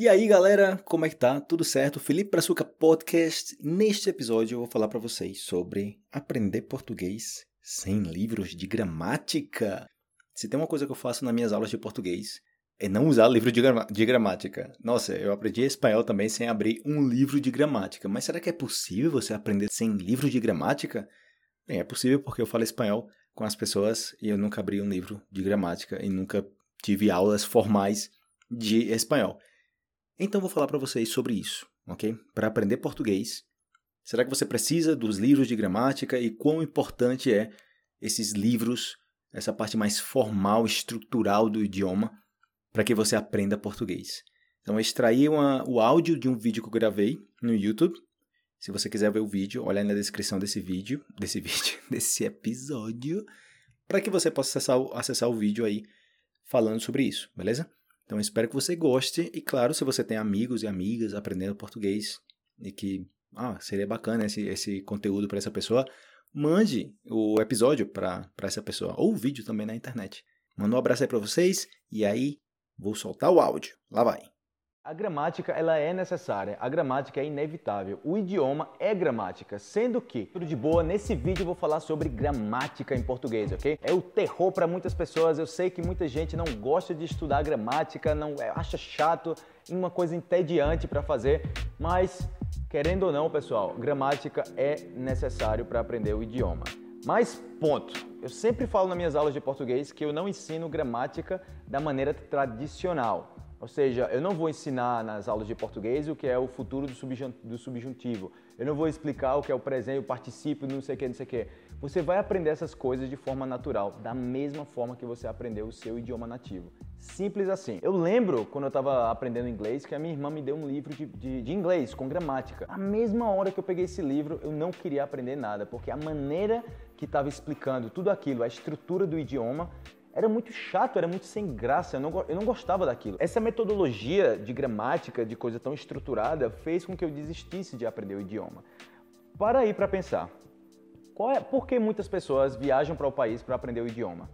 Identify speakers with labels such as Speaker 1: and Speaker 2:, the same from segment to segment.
Speaker 1: E aí, galera, como é que tá? Tudo certo? Felipe Brazuca Podcast. Neste episódio eu vou falar para vocês sobre aprender português sem livros de gramática. Se tem uma coisa que eu faço nas minhas aulas de português é não usar livro de, de gramática. Nossa, eu aprendi espanhol também sem abrir um livro de gramática. Mas será que é possível você aprender sem livro de gramática? Bem, é possível porque eu falo espanhol com as pessoas e eu nunca abri um livro de gramática e nunca tive aulas formais de espanhol. Então vou falar para vocês sobre isso, ok? Para aprender português, será que você precisa dos livros de gramática e quão importante é esses livros, essa parte mais formal, estrutural do idioma, para que você aprenda português? Então eu extraí uma, o áudio de um vídeo que eu gravei no YouTube. Se você quiser ver o vídeo, olha na descrição desse vídeo, desse vídeo, desse episódio, para que você possa acessar, acessar o vídeo aí falando sobre isso, beleza? Então espero que você goste e claro, se você tem amigos e amigas aprendendo português e que ah, seria bacana esse, esse conteúdo para essa pessoa, mande o episódio para essa pessoa ou o vídeo também na internet. Manda um abraço aí para vocês e aí vou soltar o áudio. Lá vai.
Speaker 2: A gramática ela é necessária, a gramática é inevitável, o idioma é gramática, sendo que, tudo de boa, nesse vídeo eu vou falar sobre gramática em português, ok? É o terror para muitas pessoas, eu sei que muita gente não gosta de estudar gramática, não é, acha chato, uma coisa entediante para fazer, mas querendo ou não, pessoal, gramática é necessário para aprender o idioma. Mas ponto. Eu sempre falo nas minhas aulas de português que eu não ensino gramática da maneira tradicional. Ou seja, eu não vou ensinar nas aulas de português o que é o futuro do subjuntivo. Eu não vou explicar o que é o presente, o particípio, não sei o que, não sei o que. Você vai aprender essas coisas de forma natural, da mesma forma que você aprendeu o seu idioma nativo. Simples assim. Eu lembro quando eu estava aprendendo inglês que a minha irmã me deu um livro de, de, de inglês com gramática. A mesma hora que eu peguei esse livro, eu não queria aprender nada, porque a maneira que estava explicando tudo aquilo, a estrutura do idioma, era muito chato, era muito sem graça, eu não, eu não gostava daquilo. Essa metodologia de gramática, de coisa tão estruturada, fez com que eu desistisse de aprender o idioma. Para aí para pensar, é, por que muitas pessoas viajam para o país para aprender o idioma?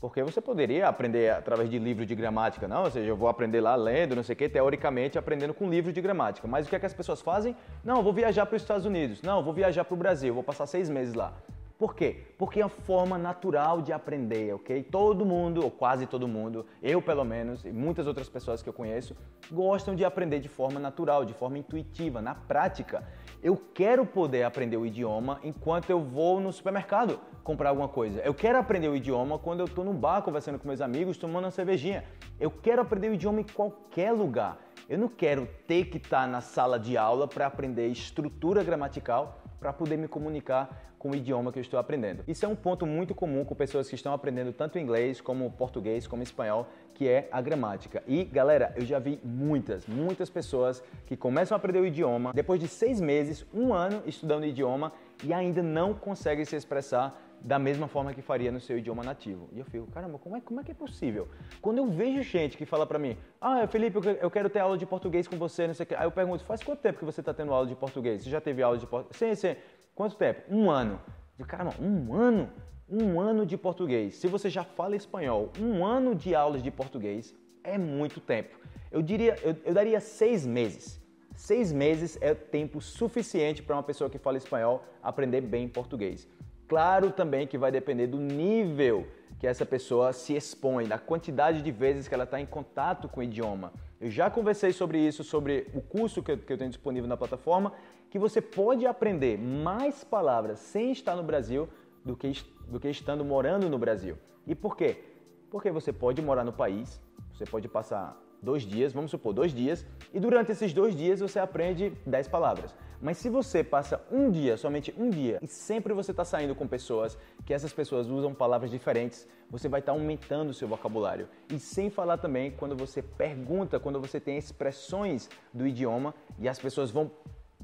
Speaker 2: Porque você poderia aprender através de livro de gramática, não? Ou seja, eu vou aprender lá lendo, não sei o quê, teoricamente aprendendo com livro de gramática. Mas o que, é que as pessoas fazem? Não, eu vou viajar para os Estados Unidos. Não, eu vou viajar para o Brasil, vou passar seis meses lá. Por quê? Porque é a forma natural de aprender, ok? Todo mundo, ou quase todo mundo, eu pelo menos, e muitas outras pessoas que eu conheço, gostam de aprender de forma natural, de forma intuitiva, na prática. Eu quero poder aprender o idioma enquanto eu vou no supermercado comprar alguma coisa. Eu quero aprender o idioma quando eu estou no bar conversando com meus amigos, tomando uma cervejinha. Eu quero aprender o idioma em qualquer lugar. Eu não quero ter que estar na sala de aula para aprender estrutura gramatical para poder me comunicar com o idioma que eu estou aprendendo. Isso é um ponto muito comum com pessoas que estão aprendendo tanto inglês como português como espanhol, que é a gramática. E galera, eu já vi muitas, muitas pessoas que começam a aprender o idioma depois de seis meses, um ano estudando o idioma e ainda não conseguem se expressar da mesma forma que faria no seu idioma nativo. E eu fico, caramba, como é, como é que é possível? Quando eu vejo gente que fala para mim, ah, Felipe, eu quero ter aula de português com você, não sei o que. Aí eu pergunto, faz quanto tempo que você está tendo aula de português? Você já teve aula de português? Sim, sim. Quanto tempo? Um ano. Eu, caramba, um ano? Um ano de português. Se você já fala espanhol, um ano de aulas de português é muito tempo. Eu diria, eu, eu daria seis meses. Seis meses é tempo suficiente para uma pessoa que fala espanhol aprender bem português. Claro também que vai depender do nível que essa pessoa se expõe, da quantidade de vezes que ela está em contato com o idioma. Eu já conversei sobre isso, sobre o curso que eu, que eu tenho disponível na plataforma, que você pode aprender mais palavras sem estar no Brasil do que, do que estando morando no Brasil. E por quê? Porque você pode morar no país, você pode passar dois dias, vamos supor, dois dias, e durante esses dois dias você aprende dez palavras. Mas se você passa um dia, somente um dia, e sempre você está saindo com pessoas que essas pessoas usam palavras diferentes, você vai estar tá aumentando o seu vocabulário. E sem falar também quando você pergunta, quando você tem expressões do idioma e as pessoas vão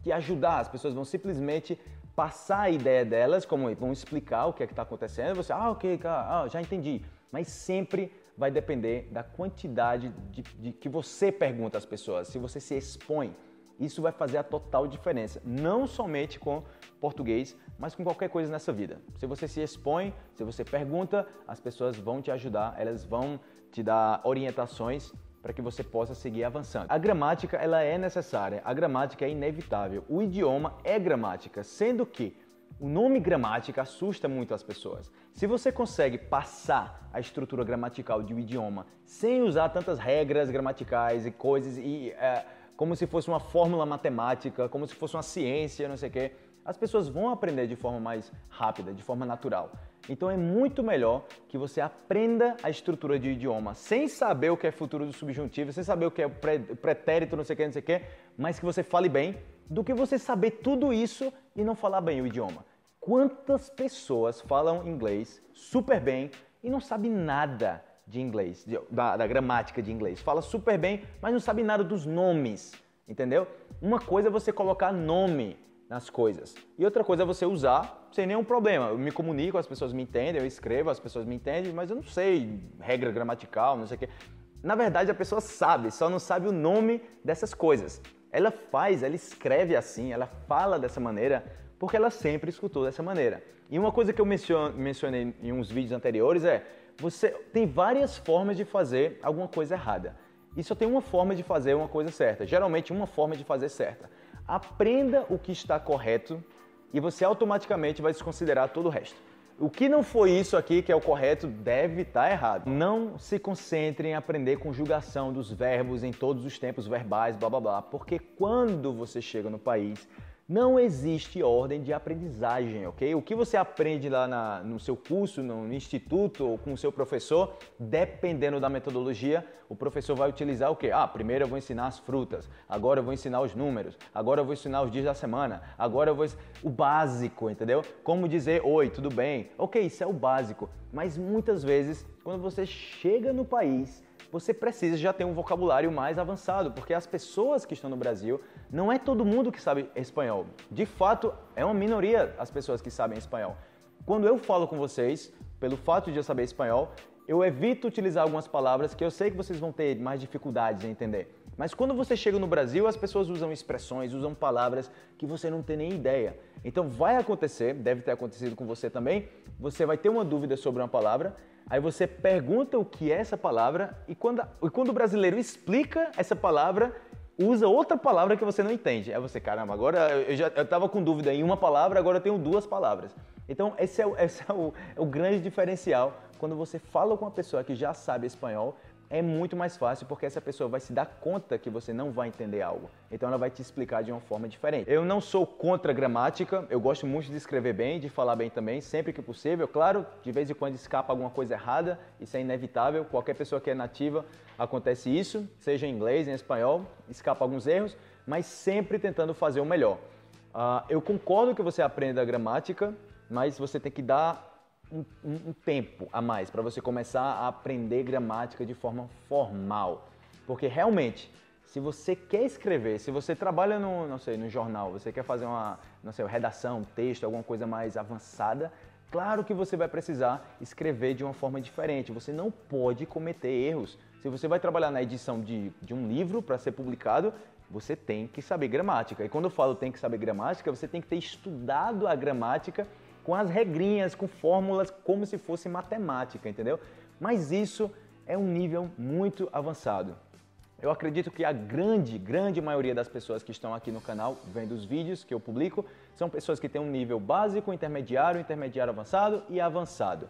Speaker 2: te ajudar, as pessoas vão simplesmente passar a ideia delas, como vão explicar o que é que está acontecendo, você, ah, ok, ah, já entendi. Mas sempre vai depender da quantidade de, de que você pergunta às pessoas, se você se expõe isso vai fazer a total diferença, não somente com português, mas com qualquer coisa nessa vida. Se você se expõe, se você pergunta, as pessoas vão te ajudar, elas vão te dar orientações para que você possa seguir avançando. A gramática ela é necessária, a gramática é inevitável. O idioma é gramática, sendo que o nome gramática assusta muito as pessoas. Se você consegue passar a estrutura gramatical de um idioma sem usar tantas regras gramaticais e coisas e é, como se fosse uma fórmula matemática, como se fosse uma ciência, não sei o quê, as pessoas vão aprender de forma mais rápida, de forma natural. Então é muito melhor que você aprenda a estrutura de idioma sem saber o que é futuro do subjuntivo, sem saber o que é pretérito, não sei o que, não sei o que, mas que você fale bem, do que você saber tudo isso e não falar bem o idioma. Quantas pessoas falam inglês super bem e não sabem nada de inglês, de, da, da gramática de inglês? Fala super bem, mas não sabe nada dos nomes, entendeu? Uma coisa é você colocar nome nas coisas. E outra coisa é você usar sem nenhum problema. Eu me comunico, as pessoas me entendem, eu escrevo, as pessoas me entendem, mas eu não sei regra gramatical, não sei o quê. Na verdade, a pessoa sabe, só não sabe o nome dessas coisas. Ela faz, ela escreve assim, ela fala dessa maneira, porque ela sempre escutou dessa maneira. E uma coisa que eu mencionei em uns vídeos anteriores é: você tem várias formas de fazer alguma coisa errada. E só tem uma forma de fazer uma coisa certa. Geralmente, uma forma de fazer certa. Aprenda o que está correto e você automaticamente vai desconsiderar todo o resto. O que não foi isso aqui que é o correto deve estar errado. Não se concentre em aprender conjugação dos verbos em todos os tempos verbais, blá blá blá, porque quando você chega no país, não existe ordem de aprendizagem, ok? O que você aprende lá na, no seu curso, no instituto ou com o seu professor, dependendo da metodologia, o professor vai utilizar o quê? Ah, primeiro eu vou ensinar as frutas, agora eu vou ensinar os números, agora eu vou ensinar os dias da semana, agora eu vou. O básico, entendeu? Como dizer oi, tudo bem? Ok, isso é o básico, mas muitas vezes, quando você chega no país, você precisa já ter um vocabulário mais avançado, porque as pessoas que estão no Brasil, não é todo mundo que sabe espanhol. De fato, é uma minoria as pessoas que sabem espanhol. Quando eu falo com vocês, pelo fato de eu saber espanhol, eu evito utilizar algumas palavras que eu sei que vocês vão ter mais dificuldades em entender. Mas quando você chega no Brasil, as pessoas usam expressões, usam palavras que você não tem nem ideia. Então vai acontecer, deve ter acontecido com você também, você vai ter uma dúvida sobre uma palavra Aí você pergunta o que é essa palavra e quando, e quando o brasileiro explica essa palavra, usa outra palavra que você não entende. Aí você, caramba, agora eu já estava com dúvida em uma palavra, agora eu tenho duas palavras. Então esse é, o, esse é o, é o grande diferencial quando você fala com uma pessoa que já sabe espanhol é muito mais fácil porque essa pessoa vai se dar conta que você não vai entender algo. Então ela vai te explicar de uma forma diferente. Eu não sou contra gramática, eu gosto muito de escrever bem, de falar bem também, sempre que possível. Claro, de vez em quando escapa alguma coisa errada, isso é inevitável. Qualquer pessoa que é nativa acontece isso, seja em inglês, em espanhol, escapa alguns erros, mas sempre tentando fazer o melhor. Uh, eu concordo que você aprenda a gramática, mas você tem que dar um, um, tempo a mais para você começar a aprender gramática de forma formal. Porque realmente, se você quer escrever, se você trabalha no, não sei, no jornal, você quer fazer uma, não sei, redação, texto, alguma coisa mais avançada, claro que você vai precisar escrever de uma forma diferente. Você não pode cometer erros. Se você vai trabalhar na edição de, de um livro para ser publicado, você tem que saber gramática. E quando eu falo tem que saber gramática, você tem que ter estudado a gramática com as regrinhas, com fórmulas, como se fosse matemática, entendeu? Mas isso é um nível muito avançado. Eu acredito que a grande, grande maioria das pessoas que estão aqui no canal, vendo os vídeos que eu publico, são pessoas que têm um nível básico, intermediário, intermediário avançado e avançado.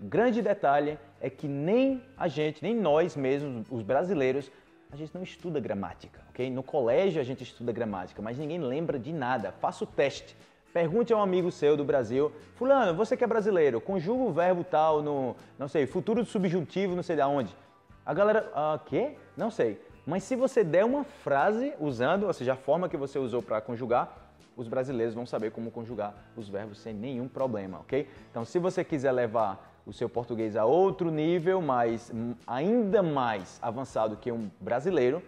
Speaker 2: O grande detalhe é que nem a gente, nem nós mesmos, os brasileiros, a gente não estuda gramática, ok? No colégio a gente estuda gramática, mas ninguém lembra de nada. Faça o teste. Pergunte a um amigo seu do Brasil, fulano, você que é brasileiro, conjuga o verbo tal no, não sei, futuro subjuntivo, não sei de onde. A galera, ah, quê? Não sei. Mas se você der uma frase usando, ou seja, a forma que você usou para conjugar, os brasileiros vão saber como conjugar os verbos sem nenhum problema, ok? Então, se você quiser levar o seu português a outro nível, mas ainda mais avançado que um brasileiro,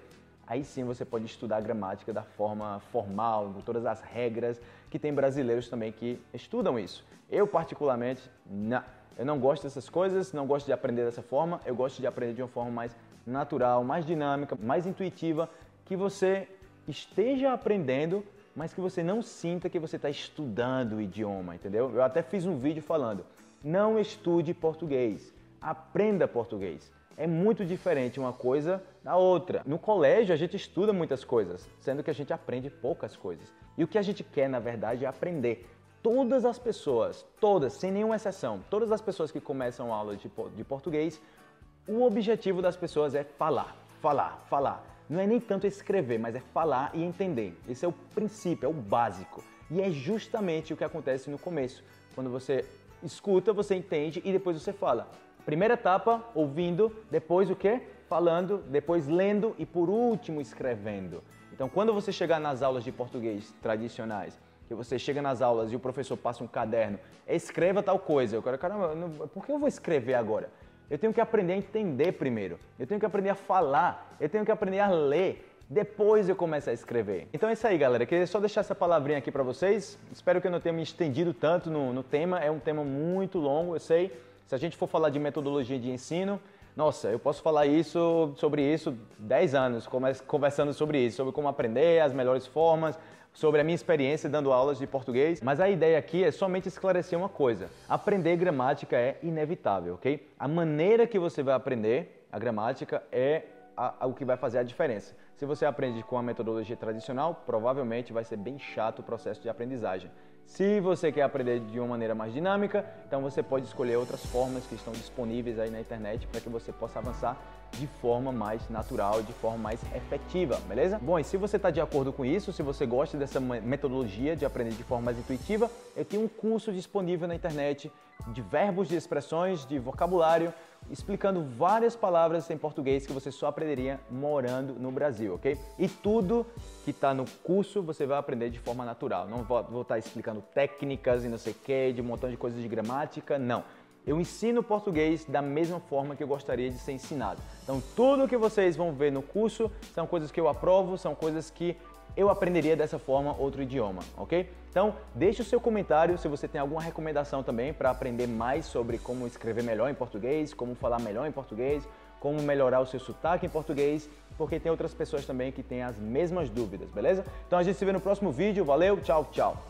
Speaker 2: aí sim você pode estudar a gramática da forma formal, com todas as regras, que tem brasileiros também que estudam isso. Eu, particularmente, não, eu não gosto dessas coisas, não gosto de aprender dessa forma, eu gosto de aprender de uma forma mais natural, mais dinâmica, mais intuitiva, que você esteja aprendendo, mas que você não sinta que você está estudando o idioma, entendeu? Eu até fiz um vídeo falando, não estude português, aprenda português. É muito diferente uma coisa da outra. No colégio a gente estuda muitas coisas, sendo que a gente aprende poucas coisas. E o que a gente quer, na verdade, é aprender. Todas as pessoas, todas, sem nenhuma exceção, todas as pessoas que começam aula de, de português, o objetivo das pessoas é falar, falar, falar. Não é nem tanto escrever, mas é falar e entender. Esse é o princípio, é o básico. E é justamente o que acontece no começo. Quando você escuta, você entende e depois você fala. Primeira etapa, ouvindo, depois o quê? Falando, depois lendo e por último escrevendo. Então, quando você chegar nas aulas de português tradicionais, que você chega nas aulas e o professor passa um caderno, escreva tal coisa. Eu quero, caramba, não, por que eu vou escrever agora? Eu tenho que aprender a entender primeiro. Eu tenho que aprender a falar. Eu tenho que aprender a ler. Depois eu começo a escrever. Então é isso aí, galera. Queria só deixar essa palavrinha aqui para vocês. Espero que eu não tenha me estendido tanto no, no tema. É um tema muito longo, eu sei. Se a gente for falar de metodologia de ensino, nossa, eu posso falar isso sobre isso 10 anos, conversando sobre isso, sobre como aprender, as melhores formas, sobre a minha experiência dando aulas de português, mas a ideia aqui é somente esclarecer uma coisa. Aprender gramática é inevitável, ok? A maneira que você vai aprender a gramática é a, a, o que vai fazer a diferença. Se você aprende com a metodologia tradicional, provavelmente vai ser bem chato o processo de aprendizagem. Se você quer aprender de uma maneira mais dinâmica, então você pode escolher outras formas que estão disponíveis aí na internet para que você possa avançar de forma mais natural, de forma mais efetiva, beleza? Bom, e se você está de acordo com isso, se você gosta dessa metodologia de aprender de forma mais intuitiva, eu tenho um curso disponível na internet de verbos, de expressões, de vocabulário, explicando várias palavras em português que você só aprenderia morando no Brasil, ok? E tudo que está no curso você vai aprender de forma natural. Não vou, estar tá explicando técnicas e não sei o que, de um montão de coisas de gramática, não. Eu ensino português da mesma forma que eu gostaria de ser ensinado. Então, tudo que vocês vão ver no curso são coisas que eu aprovo, são coisas que eu aprenderia dessa forma outro idioma, ok? Então, deixe o seu comentário se você tem alguma recomendação também para aprender mais sobre como escrever melhor em português, como falar melhor em português, como melhorar o seu sotaque em português, porque tem outras pessoas também que têm as mesmas dúvidas, beleza? Então a gente se vê no próximo vídeo. Valeu, tchau, tchau!